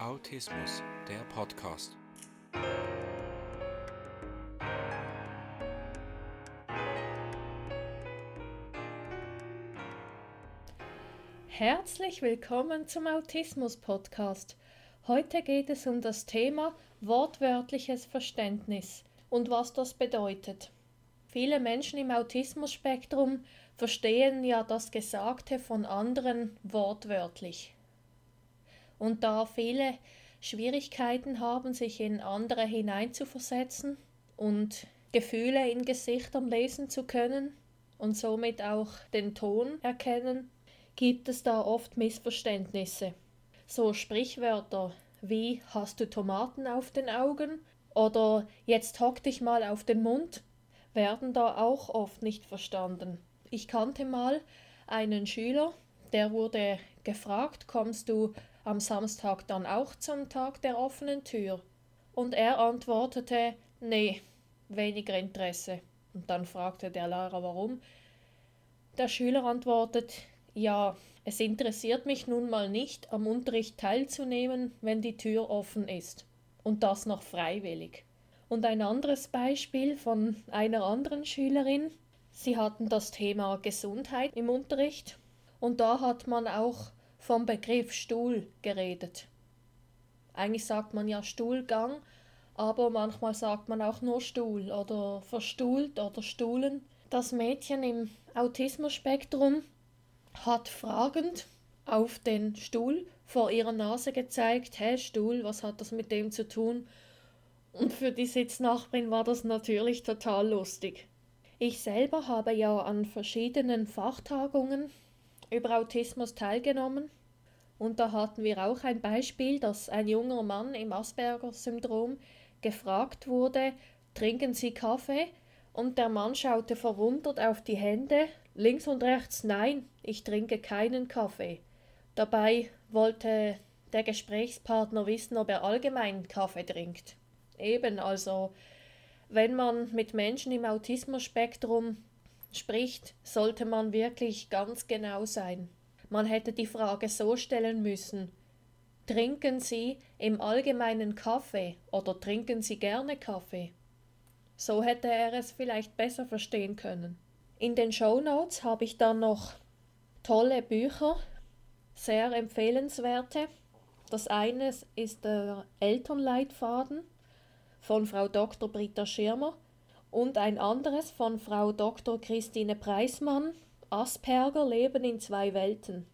Autismus, der Podcast. Herzlich willkommen zum Autismus Podcast. Heute geht es um das Thema wortwörtliches Verständnis und was das bedeutet. Viele Menschen im Autismus-Spektrum verstehen ja das Gesagte von anderen wortwörtlich. Und da viele Schwierigkeiten haben, sich in andere hineinzuversetzen und Gefühle in Gesichtern lesen zu können und somit auch den Ton erkennen, gibt es da oft Missverständnisse. So Sprichwörter wie hast du Tomaten auf den Augen oder jetzt hock dich mal auf den Mund werden da auch oft nicht verstanden. Ich kannte mal einen Schüler, der wurde gefragt, kommst du am Samstag dann auch zum Tag der offenen Tür? Und er antwortete, nee, weniger Interesse. Und dann fragte der Lehrer, warum. Der Schüler antwortet, ja, es interessiert mich nun mal nicht, am Unterricht teilzunehmen, wenn die Tür offen ist. Und das noch freiwillig. Und ein anderes Beispiel von einer anderen Schülerin. Sie hatten das Thema Gesundheit im Unterricht und da hat man auch vom Begriff Stuhl geredet. Eigentlich sagt man ja Stuhlgang, aber manchmal sagt man auch nur Stuhl oder verstuhlt oder Stuhlen. Das Mädchen im Autismus-Spektrum hat fragend auf den Stuhl vor ihrer Nase gezeigt, hä, Stuhl, was hat das mit dem zu tun? Und für die Sitznachbarin war das natürlich total lustig. Ich selber habe ja an verschiedenen Fachtagungen über Autismus teilgenommen. Und da hatten wir auch ein Beispiel, dass ein junger Mann im Asperger-Syndrom gefragt wurde, trinken Sie Kaffee? Und der Mann schaute verwundert auf die Hände, links und rechts, nein, ich trinke keinen Kaffee. Dabei wollte der Gesprächspartner wissen, ob er allgemein Kaffee trinkt. Eben, also wenn man mit Menschen im Autismus-Spektrum spricht, sollte man wirklich ganz genau sein. Man hätte die Frage so stellen müssen, trinken Sie im Allgemeinen Kaffee oder trinken Sie gerne Kaffee? So hätte er es vielleicht besser verstehen können. In den Show Notes habe ich dann noch tolle Bücher, sehr empfehlenswerte. Das eine ist der Elternleitfaden von Frau Dr. Britta Schirmer und ein anderes von Frau Dr. Christine Preismann, Asperger Leben in zwei Welten.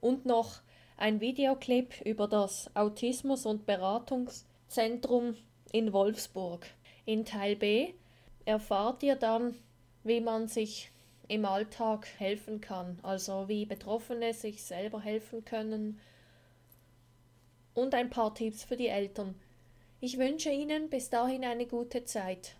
Und noch ein Videoclip über das Autismus- und Beratungszentrum in Wolfsburg. In Teil B erfahrt ihr dann, wie man sich im Alltag helfen kann, also wie Betroffene sich selber helfen können und ein paar Tipps für die Eltern. Ich wünsche Ihnen bis dahin eine gute Zeit